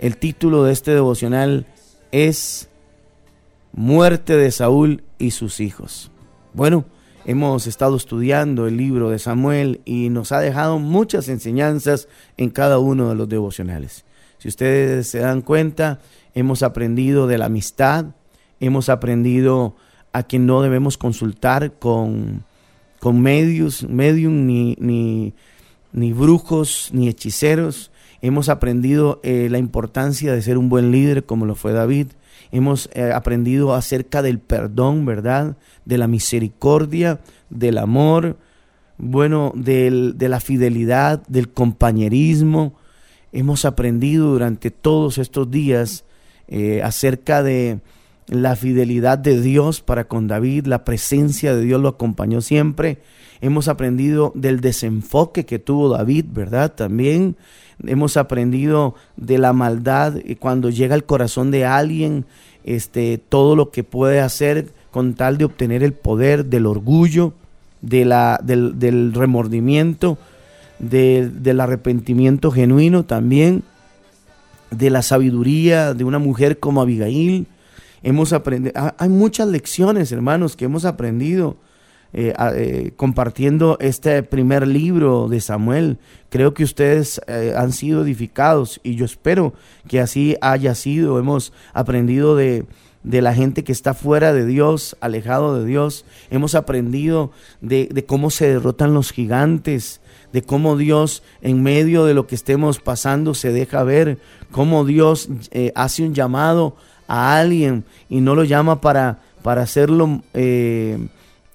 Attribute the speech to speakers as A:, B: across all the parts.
A: El título de este devocional es Muerte de Saúl y sus hijos. Bueno, hemos estado estudiando el libro de Samuel y nos ha dejado muchas enseñanzas en cada uno de los devocionales. Si ustedes se dan cuenta, hemos aprendido de la amistad, hemos aprendido a que no debemos consultar con, con medios, medium, ni, ni, ni brujos, ni hechiceros. Hemos aprendido eh, la importancia de ser un buen líder como lo fue David. Hemos eh, aprendido acerca del perdón, ¿verdad? De la misericordia, del amor, bueno, del, de la fidelidad, del compañerismo. Hemos aprendido durante todos estos días eh, acerca de la fidelidad de Dios para con David, la presencia de Dios lo acompañó siempre. Hemos aprendido del desenfoque que tuvo David, ¿verdad? También hemos aprendido de la maldad cuando llega al corazón de alguien, este, todo lo que puede hacer con tal de obtener el poder del orgullo, de la, del, remordimiento, del arrepentimiento genuino también, de la sabiduría de una mujer como Abigail, hemos aprendido, hay muchas lecciones, hermanos, que hemos aprendido eh, eh, compartiendo este primer libro de Samuel. Creo que ustedes eh, han sido edificados y yo espero que así haya sido. Hemos aprendido de, de la gente que está fuera de Dios, alejado de Dios. Hemos aprendido de, de, cómo se derrotan los gigantes, de cómo Dios en medio de lo que estemos pasando se deja ver, cómo Dios hace un llamado a alguien y no lo llama para, para hacerlo eh,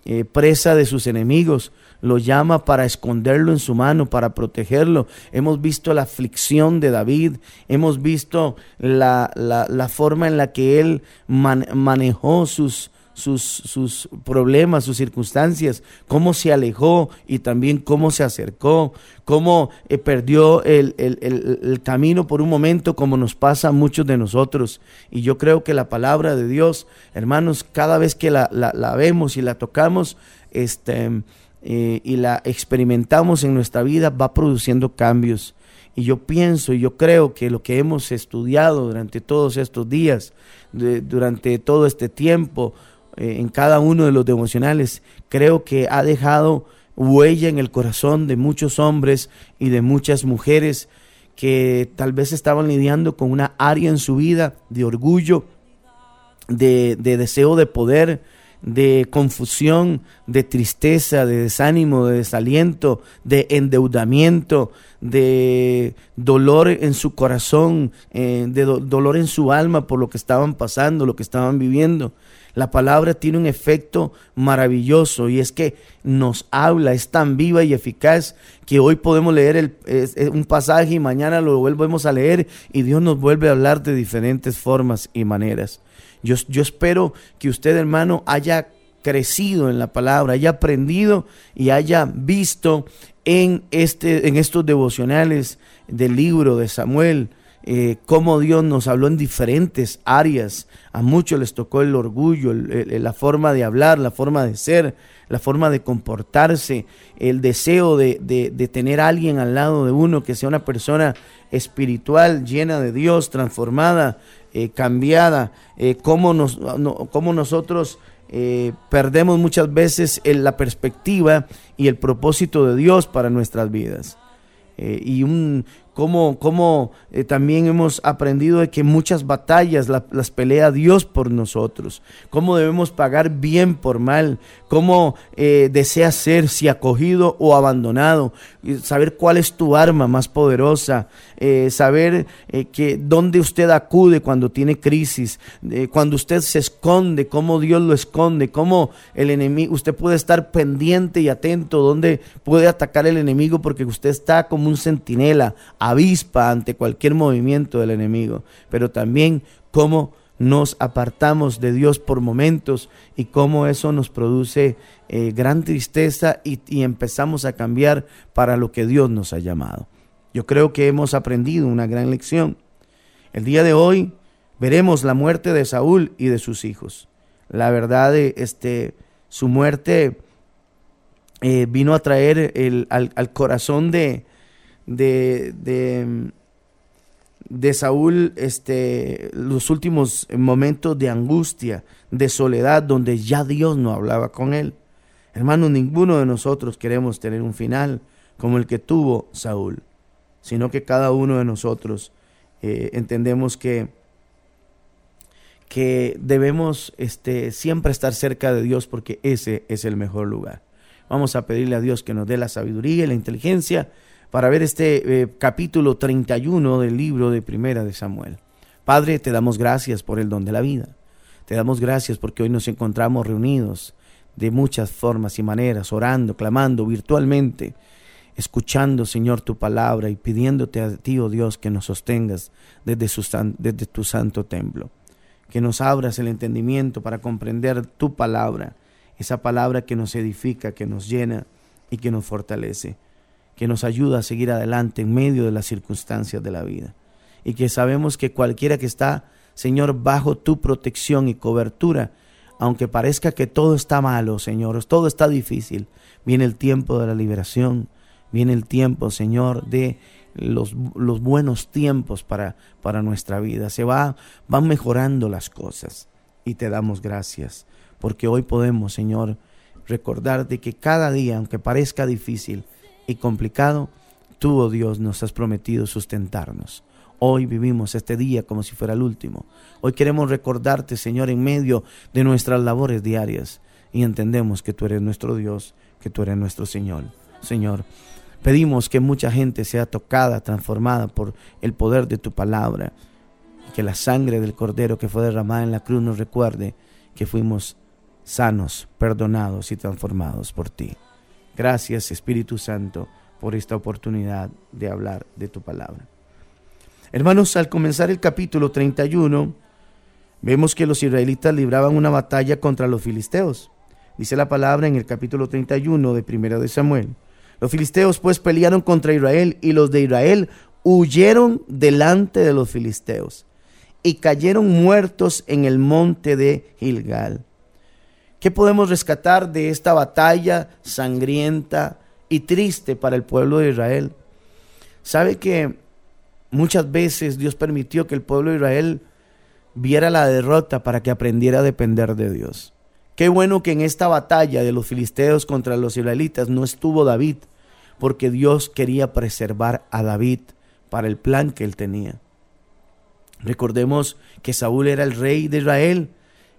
A: eh, presa de sus enemigos, lo llama para esconderlo en su mano, para protegerlo. Hemos visto la aflicción de David, hemos visto la, la, forma en la que él manejó sus, sus, sus, problemas, sus circunstancias, cómo se alejó y también cómo se acercó, cómo eh, perdió el, el, el, camino por un momento, como nos pasa a muchos de nosotros. Y yo creo que la palabra de Dios, hermanos, cada vez que la, la, vemos y la tocamos, este, eh, y la experimentamos en nuestra vida, va produciendo cambios. Y yo pienso y yo creo que lo que hemos estudiado durante todos estos días, durante todo este tiempo, eh, en cada uno de los devocionales, creo que ha dejado huella en el corazón de muchos hombres y de muchas mujeres que tal vez estaban lidiando con una área en su vida de orgullo, de, de deseo de poder, de confusión, de tristeza, de desánimo, de desaliento, de endeudamiento, de dolor en su corazón, eh, de dolor en su alma por lo que estaban pasando, lo que estaban viviendo. La palabra tiene un efecto maravilloso y es que nos habla, es tan viva y eficaz que hoy podemos leer el, un pasaje y mañana lo volvemos a leer y Dios nos vuelve a hablar de diferentes formas y maneras. Yo, yo espero que usted, hermano, haya crecido en la palabra, haya aprendido y haya visto en, este, en estos devocionales del libro de Samuel, eh, cómo Dios nos habló en diferentes áreas. A muchos les tocó el orgullo, la forma de hablar, la forma de ser, la forma de comportarse, el deseo de, de, tener a alguien al lado de uno que sea una persona espiritual, llena de Dios, transformada, eh, cambiada, eh, cómo, nos, cómo nosotros eh, perdemos muchas veces la perspectiva y el propósito de Dios para nuestras vidas. y un, cómo, eh, también hemos aprendido de que muchas batallas las pelea Dios por nosotros, cómo debemos pagar bien por mal, cómo eh, desea ser, si acogido o abandonado, saber cuál es tu arma más poderosa, eh, saber que dónde usted acude cuando tiene crisis, cuando usted se esconde, cómo Dios lo esconde, cómo el enemigo, usted puede estar pendiente y atento, dónde puede atacar el enemigo porque usted está como un centinela avispa ante cualquier movimiento del enemigo, pero también cómo nos apartamos de Dios por momentos y cómo eso nos produce eh, gran tristeza y, empezamos a cambiar para lo que Dios nos ha llamado. Yo creo que hemos aprendido una gran lección. El día de hoy veremos la muerte de Saúl y de sus hijos. La verdad, este, su muerte eh, vino a traer el, al, corazón de, de, de Saúl este, los últimos momentos de angustia, de soledad, donde ya Dios no hablaba con él. Hermano, ninguno de nosotros queremos tener un final como el que tuvo Saúl, sino que cada uno de nosotros eh, entendemos que, que debemos este, siempre estar cerca de Dios porque ese es el mejor lugar. Vamos a pedirle a Dios que nos dé la sabiduría y la inteligencia para ver este eh, capítulo 31 del libro de Primera de Samuel. Padre, te damos gracias por el don de la vida. Te damos gracias porque hoy nos encontramos reunidos de muchas formas y maneras, orando, clamando virtualmente, escuchando, Señor, tu palabra y pidiéndote a ti, oh Dios, que nos sostengas desde, desde tu santo templo. Que nos abras el entendimiento para comprender tu palabra, esa palabra que nos edifica, que nos llena y que nos fortalece que nos ayuda a seguir adelante en medio de las circunstancias de la vida. Y que sabemos que cualquiera que está, Señor, bajo tu protección y cobertura, aunque parezca que todo está malo, Señor, todo está difícil, viene el tiempo de la liberación, viene el tiempo, Señor, de los, los buenos tiempos para, para nuestra vida. Se va, van mejorando las cosas y te damos gracias, porque hoy podemos, Señor, recordar de que cada día, aunque parezca difícil, y complicado, tú, oh Dios, nos has prometido sustentarnos. Hoy vivimos este día como si fuera el último. Hoy queremos recordarte, Señor, en medio de nuestras labores diarias y entendemos que tú eres nuestro Dios, que tú eres nuestro Señor. Señor, pedimos que mucha gente sea tocada, transformada por el poder de tu palabra y que la sangre del Cordero que fue derramada en la cruz nos recuerde que fuimos sanos, perdonados y transformados por ti. Gracias Espíritu Santo por esta oportunidad de hablar de tu palabra. Hermanos, al comenzar el capítulo 31, vemos que los israelitas libraban una batalla contra los filisteos. Dice la palabra en el capítulo 31 de Primera de Samuel. Los filisteos pues pelearon contra Israel y los de Israel huyeron delante de los filisteos y cayeron muertos en el monte de Gilgal. ¿Qué podemos rescatar de esta batalla sangrienta y triste para el pueblo de Israel? Sabe que muchas veces Dios permitió que el pueblo de Israel viera la derrota para que aprendiera a depender de Dios. Qué bueno que en esta batalla de los filisteos contra los israelitas no estuvo David, porque Dios quería preservar a David para el plan que él tenía. Recordemos que Saúl era el rey de Israel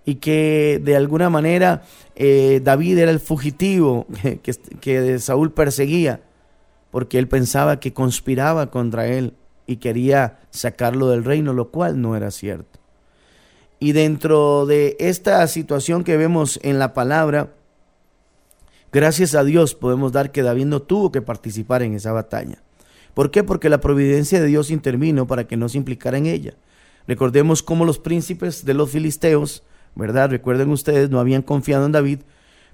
A: y que de alguna manera eh, David era el fugitivo que, que Saúl perseguía, porque él pensaba que conspiraba contra él y quería sacarlo del reino, lo cual no era cierto. Y dentro de esta situación que vemos en la palabra, gracias a Dios podemos dar que David no tuvo que participar en esa batalla. ¿Por qué? Porque la providencia de Dios intervino para que no se implicara en ella. Recordemos cómo los príncipes de los filisteos ¿verdad? Recuerden ustedes, no habían confiado en David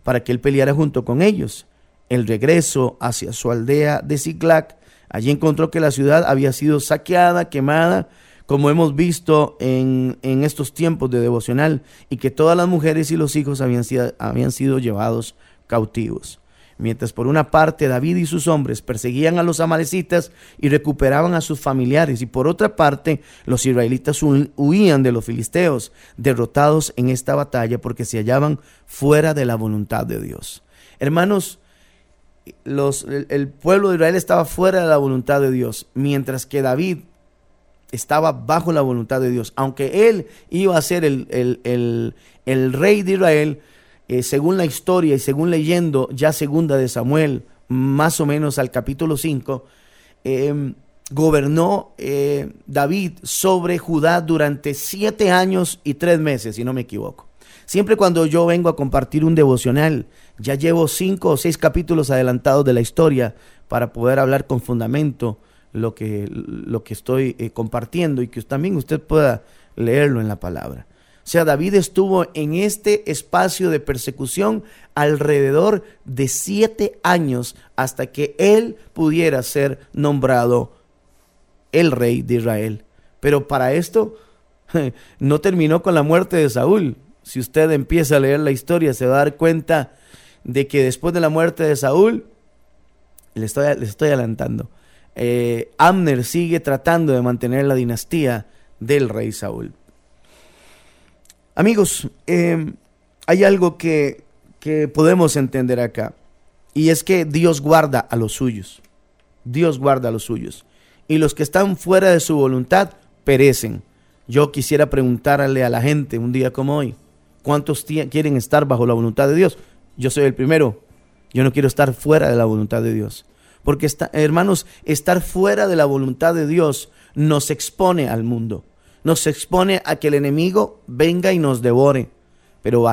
A: para que él peleara junto con ellos. El regreso hacia su aldea de Ziklag, allí encontró que la ciudad había sido saqueada, quemada, como hemos visto en, en estos tiempos de devocional, y que todas las mujeres y los hijos habían sido, habían sido llevados cautivos. Mientras por una parte David y sus hombres perseguían a los amalecitas y recuperaban a sus familiares, y por otra parte los israelitas huían de los filisteos, derrotados en esta batalla porque se hallaban fuera de la voluntad de Dios. Hermanos, los, el, pueblo de Israel estaba fuera de la voluntad de Dios, mientras que David estaba bajo la voluntad de Dios. Aunque él iba a ser el, el, el rey de Israel, eh, según la historia y según leyendo ya segunda de Samuel, más o menos al capítulo 5, em, gobernó eh, David sobre Judá durante siete años y tres meses, si no me equivoco. Siempre cuando yo vengo a compartir un devocional, ya llevo cinco o seis capítulos adelantados de la historia para poder hablar con fundamento lo que, lo que estoy eh, compartiendo y que también usted pueda leerlo en la palabra. O sea, David estuvo en este espacio de persecución alrededor de siete años hasta que él pudiera ser nombrado el rey de Israel. Pero para esto no terminó con la muerte de Saúl. Si usted empieza a leer la historia, se va a dar cuenta de que después de la muerte de Saúl, le estoy, adelantando, eh, Amner sigue tratando de mantener la dinastía del rey Saúl. Amigos, em, hay algo que, que podemos entender acá, y es que Dios guarda a los suyos. Dios guarda a los suyos. Y los que están fuera de su voluntad perecen. Yo quisiera preguntarle a la gente un día como hoy, ¿cuántos quieren estar bajo la voluntad de Dios? Yo soy el primero. Yo no quiero estar fuera de la voluntad de Dios. Porque, hermanos, estar fuera de la voluntad de Dios nos expone al mundo. Nos expone a que el enemigo venga y nos devore. Pero,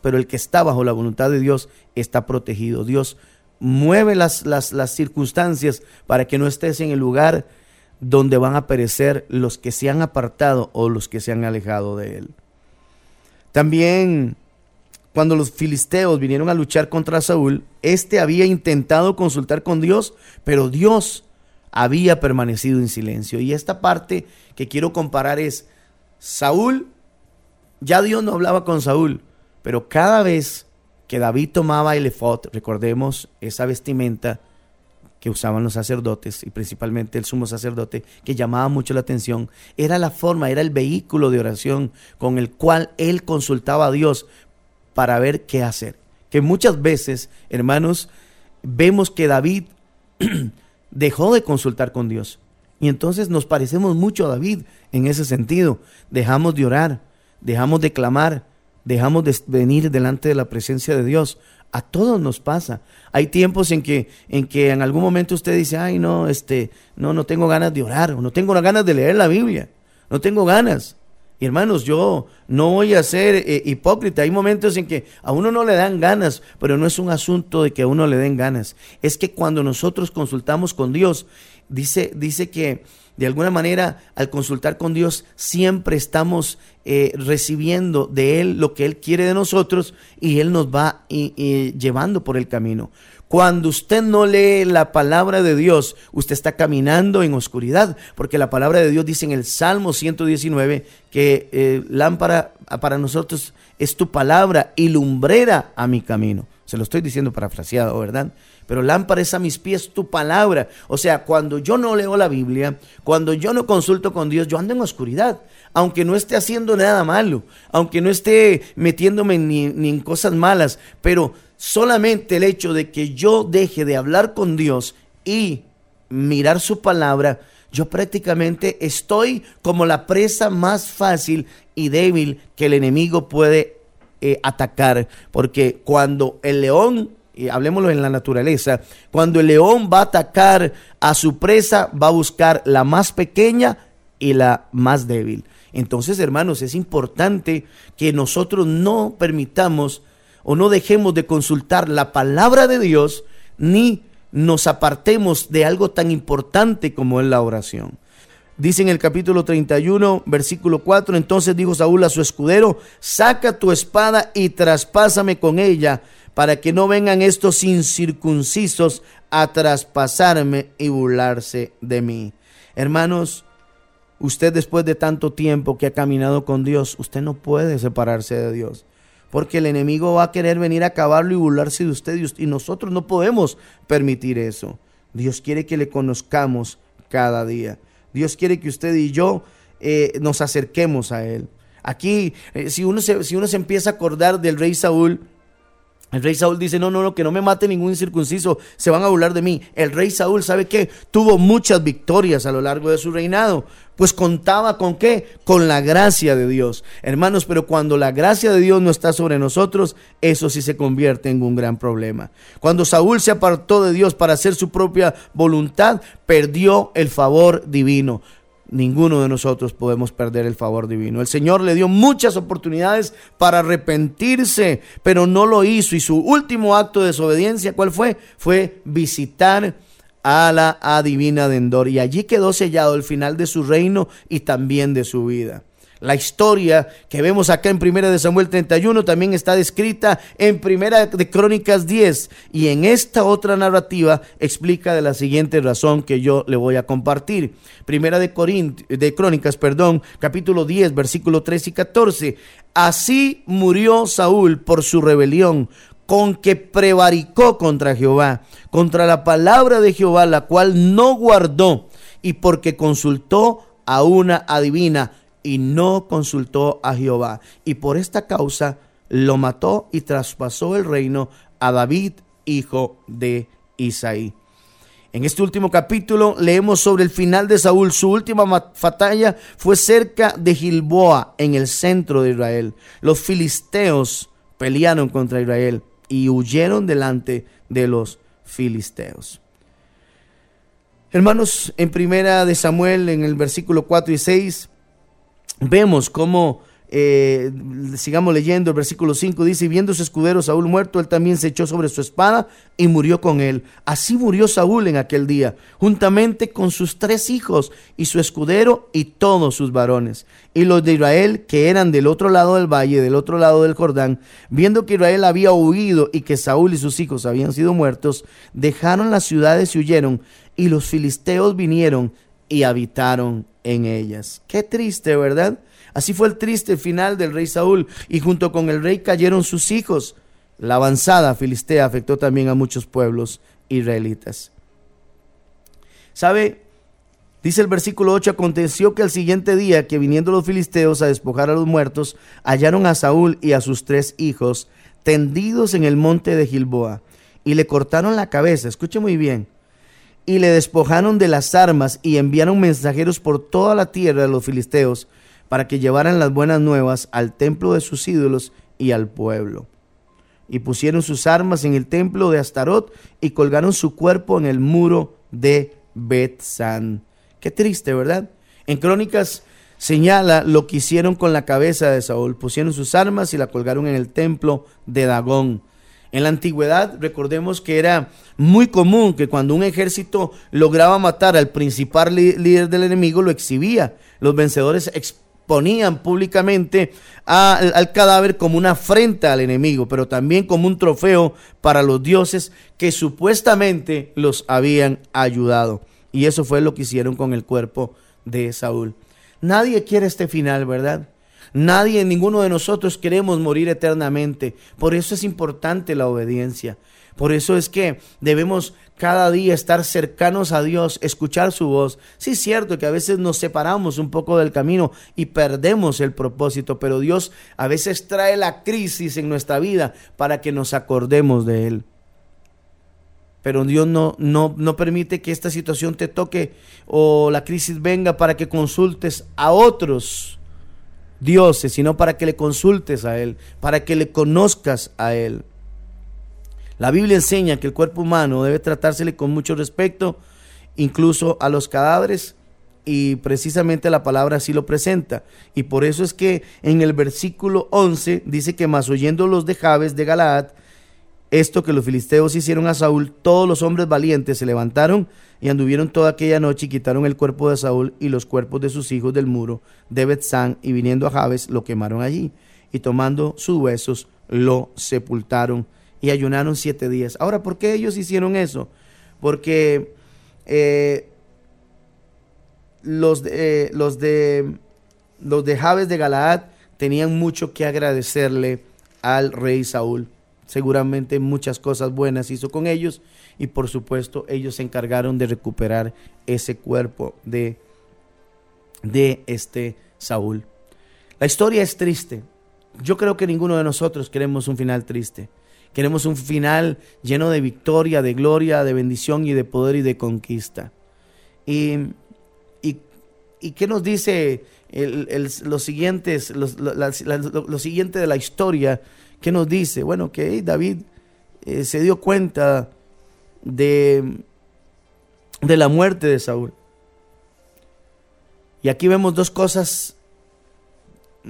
A: pero el que está bajo la voluntad de Dios está protegido. Dios mueve las, circunstancias para que no estés en el lugar donde van a perecer los que se han apartado o los que se han alejado de él. También cuando los filisteos vinieron a luchar contra Saúl, éste había intentado consultar con Dios, pero Dios había permanecido en silencio. Y esta parte que quiero comparar es, Saúl, ya Dios no hablaba con Saúl, pero cada vez que David tomaba el efod, recordemos esa vestimenta que usaban los sacerdotes y principalmente el sumo sacerdote, que llamaba mucho la atención, era la forma, era el vehículo de oración con el cual él consultaba a Dios para ver qué hacer. Que muchas veces, hermanos, vemos que David dejó de consultar con Dios. Y entonces nos parecemos mucho a David en ese sentido. Dejamos de orar, dejamos de clamar, dejamos de venir delante de la presencia de Dios. A todos nos pasa. Hay tiempos en que, en que en algún momento usted dice, ay no, este, no, no tengo ganas de orar, o no tengo ganas de leer la Biblia, no tengo ganas. Y hermanos, yo no voy a ser eh, hipócrita. Hay momentos en que a uno no le dan ganas, pero no es un asunto de que a uno le den ganas. Es que cuando nosotros consultamos con Dios, dice, dice que de alguna manera al consultar con Dios siempre estamos eh, recibiendo de Él lo que Él quiere de nosotros y Él nos va llevando por el camino. Cuando usted no lee la palabra de Dios, usted está caminando en oscuridad, porque la palabra de Dios dice en el Salmo 119 que eh, lámpara para nosotros es tu palabra y lumbrera a mi camino. Se lo estoy diciendo parafraseado, ¿verdad? Pero lámpara es a mis pies tu palabra. O sea, cuando yo no leo la Biblia, cuando yo no consulto con Dios, yo ando en oscuridad. Aunque no esté haciendo nada malo, aunque no esté metiéndome ni, ni en cosas malas, pero solamente el hecho de que yo deje de hablar con Dios y mirar su palabra, yo prácticamente estoy como la presa más fácil y débil que el enemigo puede eh, atacar. Porque cuando el león, y hablemoslo en la naturaleza, cuando el león va a atacar a su presa, va a buscar la más pequeña y la más débil. Entonces, hermanos, es importante que nosotros no permitamos o no dejemos de consultar la palabra de Dios, ni nos apartemos de algo tan importante como es la oración. Dice en el capítulo 31, versículo 4, entonces dijo Saúl a su escudero, saca tu espada y traspásame con ella, para que no vengan estos incircuncisos a traspasarme y burlarse de mí. Hermanos, usted después de tanto tiempo que ha caminado con Dios, usted no puede separarse de Dios porque el enemigo va a querer venir a acabarlo y burlarse de usted y nosotros no podemos permitir eso. Dios quiere que le conozcamos cada día. Dios quiere que usted y yo eh, nos acerquemos a Él. Aquí, eh, si, uno se, si uno se empieza a acordar del rey Saúl, el rey Saúl dice, no, no, no, que no me mate ningún incircunciso, se van a burlar de mí. El rey Saúl, ¿sabe qué? Tuvo muchas victorias a lo largo de su reinado, pues contaba con qué? Con la gracia de Dios. Hermanos, pero cuando la gracia de Dios no está sobre nosotros, eso sí se convierte en un gran problema. Cuando Saúl se apartó de Dios para hacer su propia voluntad, perdió el favor divino ninguno de nosotros podemos perder el favor divino. El Señor le dio muchas oportunidades para arrepentirse, pero no lo hizo. Y su último acto de desobediencia, ¿cuál fue? Fue visitar a la adivina de Endor. Y allí quedó sellado el final de su reino y también de su vida. La historia que vemos acá en Primera de Samuel 31 también está descrita en Primera de Crónicas 10 y en esta otra narrativa explica de la siguiente razón que yo le voy a compartir. Primera de, de Crónicas, perdón, capítulo 10, versículo 3 y 14. Así murió Saúl por su rebelión con que prevaricó contra Jehová, contra la palabra de Jehová, la cual no guardó, y porque consultó a una adivina y no consultó a Jehová. Y por esta causa lo mató y traspasó el reino a David, hijo de Isaí. En este último capítulo leemos sobre el final de Saúl. Su última batalla fue cerca de Gilboa, en el centro de Israel. Los filisteos pelearon contra Israel y huyeron delante de los filisteos. Hermanos, en primera de Samuel, en el versículo 4 y 6, vemos cómo eh, sigamos leyendo el versículo 5, dice, viendo su escudero Saúl muerto, él también se echó sobre su espada y murió con él. Así murió Saúl en aquel día, juntamente con sus tres hijos y su escudero y todos sus varones. Y los de Israel, que eran del otro lado del valle, del otro lado del Jordán, viendo que Israel había huido y que Saúl y sus hijos habían sido muertos, dejaron las ciudades y huyeron, y los filisteos vinieron y habitaron en ellas. Qué triste, ¿verdad? Así fue el triste final del rey Saúl y junto con el rey cayeron sus hijos. La avanzada filistea afectó también a muchos pueblos israelitas. ¿Sabe? Dice el versículo 8, aconteció que al siguiente día que viniendo los filisteos a despojar a los muertos, hallaron a Saúl y a sus tres hijos tendidos en el monte de Gilboa y le cortaron la cabeza, escuche muy bien, y le despojaron de las armas y enviaron mensajeros por toda la tierra de los filisteos para que llevaran las buenas nuevas al templo de sus ídolos y al pueblo. Y pusieron sus armas en el templo de Astarot y colgaron su cuerpo en el muro de Betzán. Qué triste, ¿verdad? En Crónicas señala lo que hicieron con la cabeza de Saúl. Pusieron sus armas y la colgaron en el templo de Dagón. En la antigüedad, recordemos que era muy común que cuando un ejército lograba matar al principal líder del enemigo, lo exhibía. Los vencedores ponían públicamente al cadáver como una afrenta al enemigo, pero también como un trofeo para los dioses que supuestamente los habían ayudado. Y eso fue lo que hicieron con el cuerpo de Saúl. Nadie quiere este final, ¿verdad? Nadie, ninguno de nosotros queremos morir eternamente. Por eso es importante la obediencia. Por eso es que debemos cada día estar cercanos a Dios, escuchar su voz. Sí es cierto que a veces nos separamos un poco del camino y perdemos el propósito, pero Dios a veces trae la crisis en nuestra vida para que nos acordemos de Él. Pero Dios no, no, no permite que esta situación te toque o la crisis venga para que consultes a otros dioses, sino para que le consultes a Él, para que le conozcas a Él. La Biblia enseña que el cuerpo humano debe tratársele con mucho respeto, incluso a los cadáveres, y precisamente la palabra así lo presenta. Y por eso es que en el versículo 11 dice que más oyendo los de Jabes de Galaad, esto que los filisteos hicieron a Saúl, todos los hombres valientes se levantaron y anduvieron toda aquella noche y quitaron el cuerpo de Saúl y los cuerpos de sus hijos del muro de Betzán y viniendo a Jabes lo quemaron allí y tomando sus huesos lo sepultaron y ayunaron siete días. Ahora, ¿por qué ellos hicieron eso? Porque eh, los, de, los de los de Jabes de Galaad tenían mucho que agradecerle al rey Saúl. Seguramente muchas cosas buenas hizo con ellos y por supuesto ellos se encargaron de recuperar ese cuerpo de, de este Saúl. La historia es triste. Yo creo que ninguno de nosotros queremos un final triste. Queremos un final lleno de victoria, de gloria, de bendición y de poder y de conquista. ¿Y, y, qué nos dice los siguientes, lo, siguiente de la historia? ¿Qué nos dice? Bueno, que David eh, se dio cuenta de, de la muerte de Saúl. Y aquí vemos dos cosas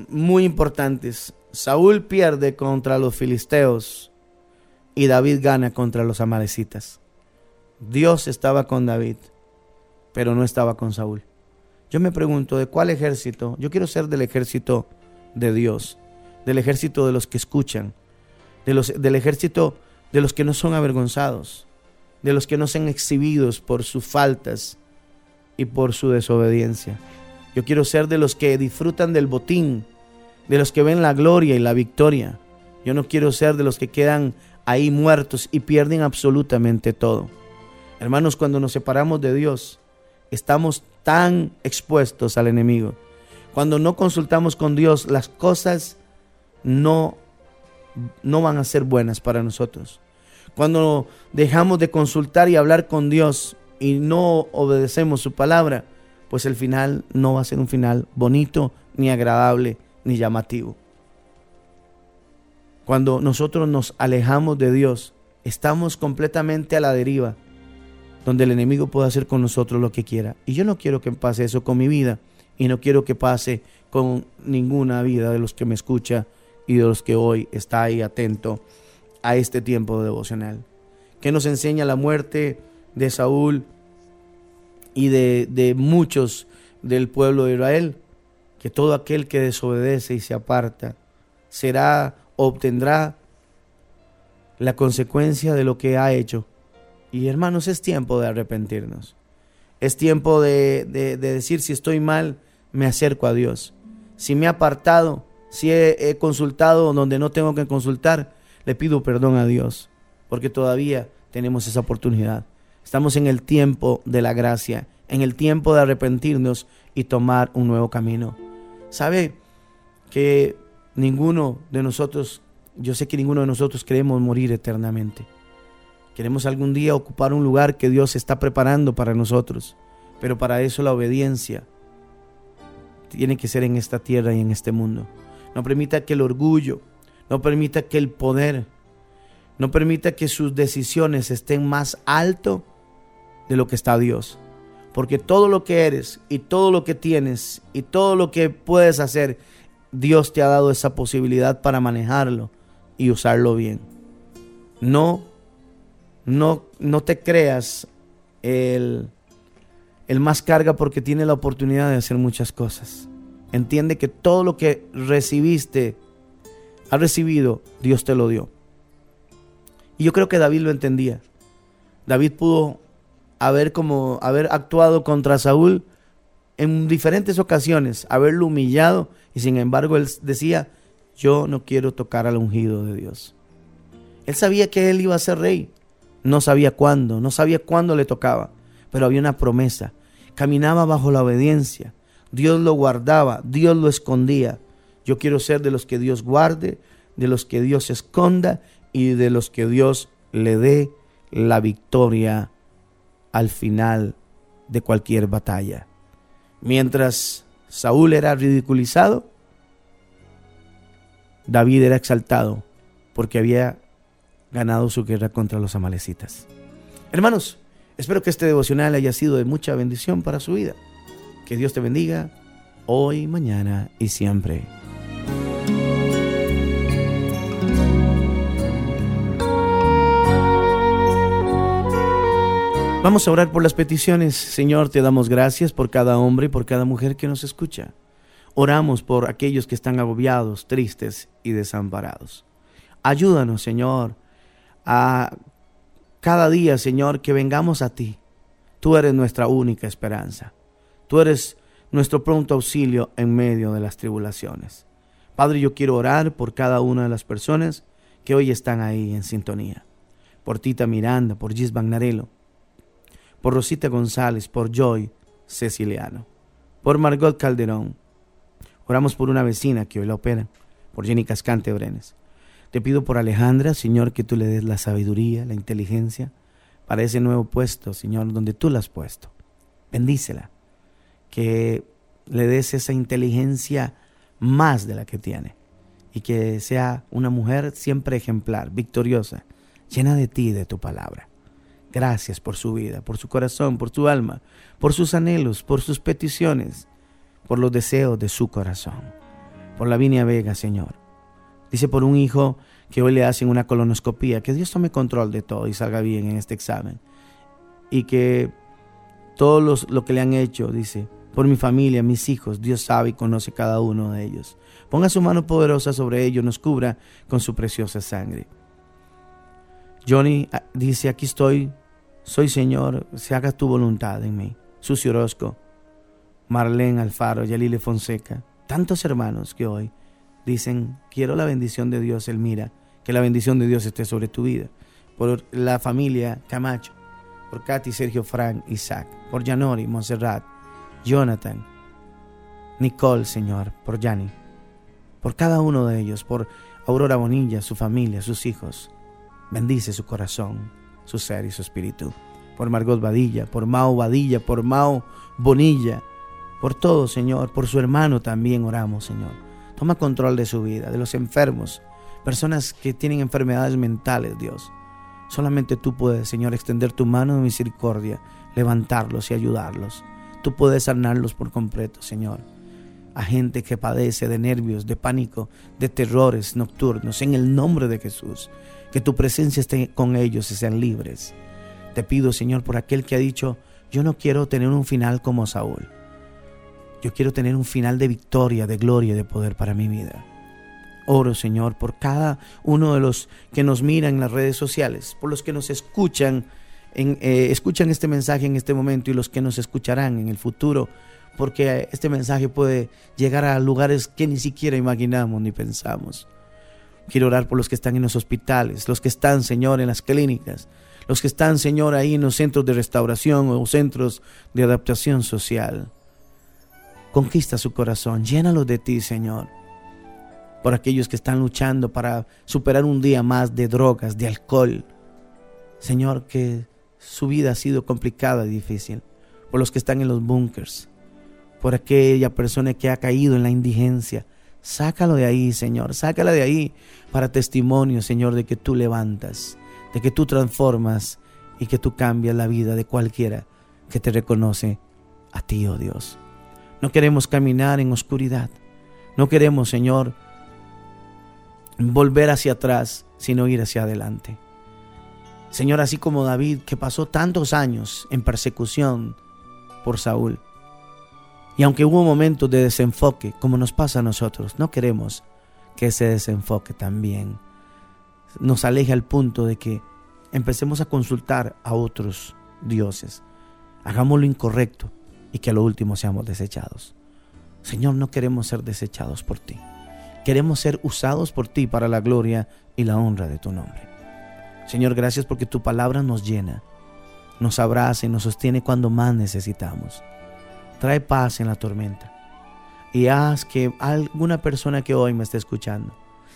A: muy importantes. Saúl pierde contra los filisteos y David gana contra los amalecitas. Dios estaba con David, pero no estaba con Saúl. Yo me pregunto, ¿de cuál ejército? Yo quiero ser del ejército de Dios, del ejército de los que escuchan, de los, del ejército de los que no son avergonzados, de los que no son exhibidos por sus faltas y por su desobediencia. Yo quiero ser de los que disfrutan del botín, de los que ven la gloria y la victoria. Yo no quiero ser de los que quedan ahí muertos y pierden absolutamente todo. Hermanos, cuando nos separamos de Dios, estamos tan expuestos al enemigo. Cuando no consultamos con Dios, las cosas no, no van a ser buenas para nosotros. Cuando dejamos de consultar y hablar con Dios y no obedecemos su palabra, pues el final no va a ser un final bonito, ni agradable, ni llamativo. Cuando nosotros nos alejamos de Dios, estamos completamente a la deriva, donde el enemigo puede hacer con nosotros lo que quiera. Y yo no quiero que pase eso con mi vida y no quiero que pase con ninguna vida de los que me escucha y de los que hoy está ahí atento a este tiempo devocional. Que nos enseña la muerte de Saúl y de, de muchos del pueblo de Israel, que todo aquel que desobedece y se aparta será obtendrá la consecuencia de lo que ha hecho. Y hermanos, es tiempo de arrepentirnos. Es tiempo de, decir si estoy mal, me acerco a Dios. Si me he apartado, si he, consultado donde no tengo que consultar, le pido perdón a Dios, porque todavía tenemos esa oportunidad. Estamos en el tiempo de la gracia, en el tiempo de arrepentirnos y tomar un nuevo camino. ¿Sabe que ninguno de nosotros, yo sé que ninguno de nosotros queremos morir eternamente. Queremos algún día ocupar un lugar que Dios está preparando para nosotros. Pero para eso la obediencia tiene que ser en esta tierra y en este mundo. No permita que el orgullo, no permita que el poder, no permita que sus decisiones estén más alto de lo que está Dios. Porque todo lo que eres y todo lo que tienes y todo lo que puedes hacer Dios te ha dado esa posibilidad para manejarlo y usarlo bien. No, no, no te creas el, el más carga porque tiene la oportunidad de hacer muchas cosas. Entiende que todo lo que recibiste, ha recibido, Dios te lo dio. Y yo creo que David lo entendía. David pudo haber como haber actuado contra Saúl en diferentes ocasiones, haberlo humillado y sin embargo él decía, yo no quiero tocar al ungido de Dios. Él sabía que él iba a ser rey, no sabía cuándo, no sabía cuándo le tocaba, pero había una promesa. Caminaba bajo la obediencia, Dios lo guardaba, Dios lo escondía. Yo quiero ser de los que Dios guarde, de los que Dios esconda y de los que Dios le dé la victoria al final de cualquier batalla. Mientras Saúl era ridiculizado, David era exaltado porque había ganado su guerra contra los amalecitas. Hermanos, espero que este devocional haya sido de mucha bendición para su vida. Que Dios te bendiga hoy, mañana y siempre. Vamos a orar por las peticiones. Señor, te damos gracias por cada hombre y por cada mujer que nos escucha. Oramos por aquellos que están agobiados, tristes y desamparados. Ayúdanos, Señor, a cada día, Señor, que vengamos a ti. Tú eres nuestra única esperanza. Tú eres nuestro pronto auxilio en medio de las tribulaciones. Padre, yo quiero orar por cada una de las personas que hoy están ahí en sintonía. Por Tita Miranda, por Gis Bagnarello, por Rosita González, por Joy Ceciliano, por Margot Calderón. Oramos por una vecina que hoy la opera, por Jenny Cascante Brenes. Te pido por Alejandra, Señor, que tú le des la sabiduría, la inteligencia para ese nuevo puesto, Señor, donde tú la has puesto. Bendícela, que le des esa inteligencia más de la que tiene y que sea una mujer siempre ejemplar, victoriosa, llena de ti y de tu palabra. Gracias por su vida, por su corazón, por su alma, por sus anhelos, por sus peticiones, por los deseos de su corazón. Por la Vinia Vega, Señor. Dice por un hijo que hoy le hacen una colonoscopía, que Dios tome control de todo y salga bien en este examen. Y que todo lo que le han hecho, dice, por mi familia, mis hijos, Dios sabe y conoce cada uno de ellos. Ponga su mano poderosa sobre ellos, nos cubra con su preciosa sangre. Johnny ah, dice, aquí estoy, soy Señor, se haga tu voluntad en mí. Sucio Orozco, Marlene Alfaro, Yalile Fonseca, tantos hermanos que hoy dicen, quiero la bendición de Dios, Elmira, que la bendición de Dios esté sobre tu vida. Por la familia Camacho, por Katy, Sergio, Frank, Isaac, por Janori, Montserrat, Jonathan, Nicole, Señor, por Yanni, por cada uno de ellos, por Aurora Bonilla, su familia, sus hijos. Bendice su corazón, su ser y su espíritu. Por Margot Badilla, por Mao Badilla, por Mao Bonilla, por todo, Señor, por su hermano también oramos, Señor. Toma control de su vida, de los enfermos, personas que tienen enfermedades mentales, Dios. Solamente tú puedes, Señor, extender tu mano de misericordia, levantarlos y ayudarlos. Tú puedes sanarlos por completo, Señor. A gente que padece de nervios, de pánico, de terrores nocturnos, en el nombre de Jesús. Que tu presencia esté con ellos y sean libres. Te pido, Señor, por aquel que ha dicho, yo no quiero tener un final como Saúl. Yo quiero tener un final de victoria, de gloria y de poder para mi vida. Oro, Señor, por cada uno de los que nos miran en las redes sociales, por los que nos escuchan, en, eh, escuchan este mensaje en este momento y los que nos escucharán en el futuro, porque este mensaje puede llegar a lugares que ni siquiera imaginamos ni pensamos. Quiero orar por los que están en los hospitales, los que están, Señor, en las clínicas, los que están, Señor, ahí en los centros de restauración o centros de adaptación social. Conquista su corazón, llénalo de ti, Señor. Por aquellos que están luchando para superar un día más de drogas, de alcohol. Señor, que su vida ha sido complicada y difícil. Por los que están en los bunkers. Por aquella persona que ha caído en la indigencia. Sácalo de ahí, Señor. Sácala de ahí para testimonio, Señor, de que tú levantas, de que tú transformas y que tú cambias la vida de cualquiera que te reconoce a ti, oh Dios. No queremos caminar en oscuridad. No queremos, Señor, volver hacia atrás, sino ir hacia adelante. Señor, así como David, que pasó tantos años en persecución por Saúl, y aunque hubo momentos de desenfoque, como nos pasa a nosotros, no queremos que ese desenfoque también nos aleje al punto de que empecemos a consultar a otros dioses. Hagamos lo incorrecto y que a lo último seamos desechados. Señor, no queremos ser desechados por ti. Queremos ser usados por ti para la gloria y la honra de tu nombre. Señor, gracias porque tu palabra nos llena, nos abraza y nos sostiene cuando más necesitamos. Trae paz en la tormenta y haz que alguna persona que hoy me esté escuchando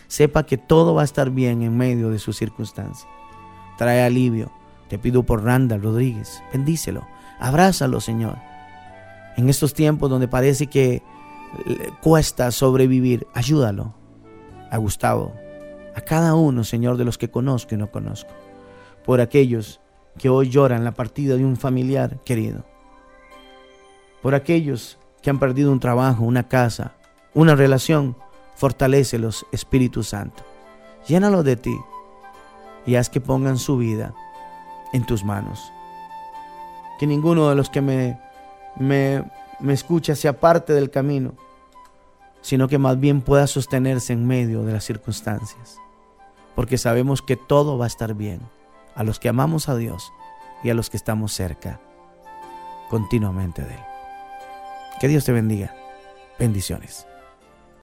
A: sepa que todo va a estar bien en medio de sus circunstancias. Trae alivio. Te pido por Randall Rodríguez. Bendícelo. Abrázalo, Señor en estos tiempos donde parece que cuesta sobrevivir, ayúdalo. A Gustavo, a cada uno, Señor, de los que conozco y no conozco. Por aquellos que hoy lloran la partida de un familiar querido. Por aquellos que han perdido un trabajo, una casa, una relación, los Espíritu Santo. Llénalo de ti y haz que pongan su vida en tus manos. Que ninguno de los que me me, me escucha sea parte del camino, sino que más bien pueda sostenerse en medio de las circunstancias. Porque sabemos que todo va a estar bien a los que amamos a Dios y a los que estamos cerca continuamente de Él. Que Dios te bendiga. Bendiciones.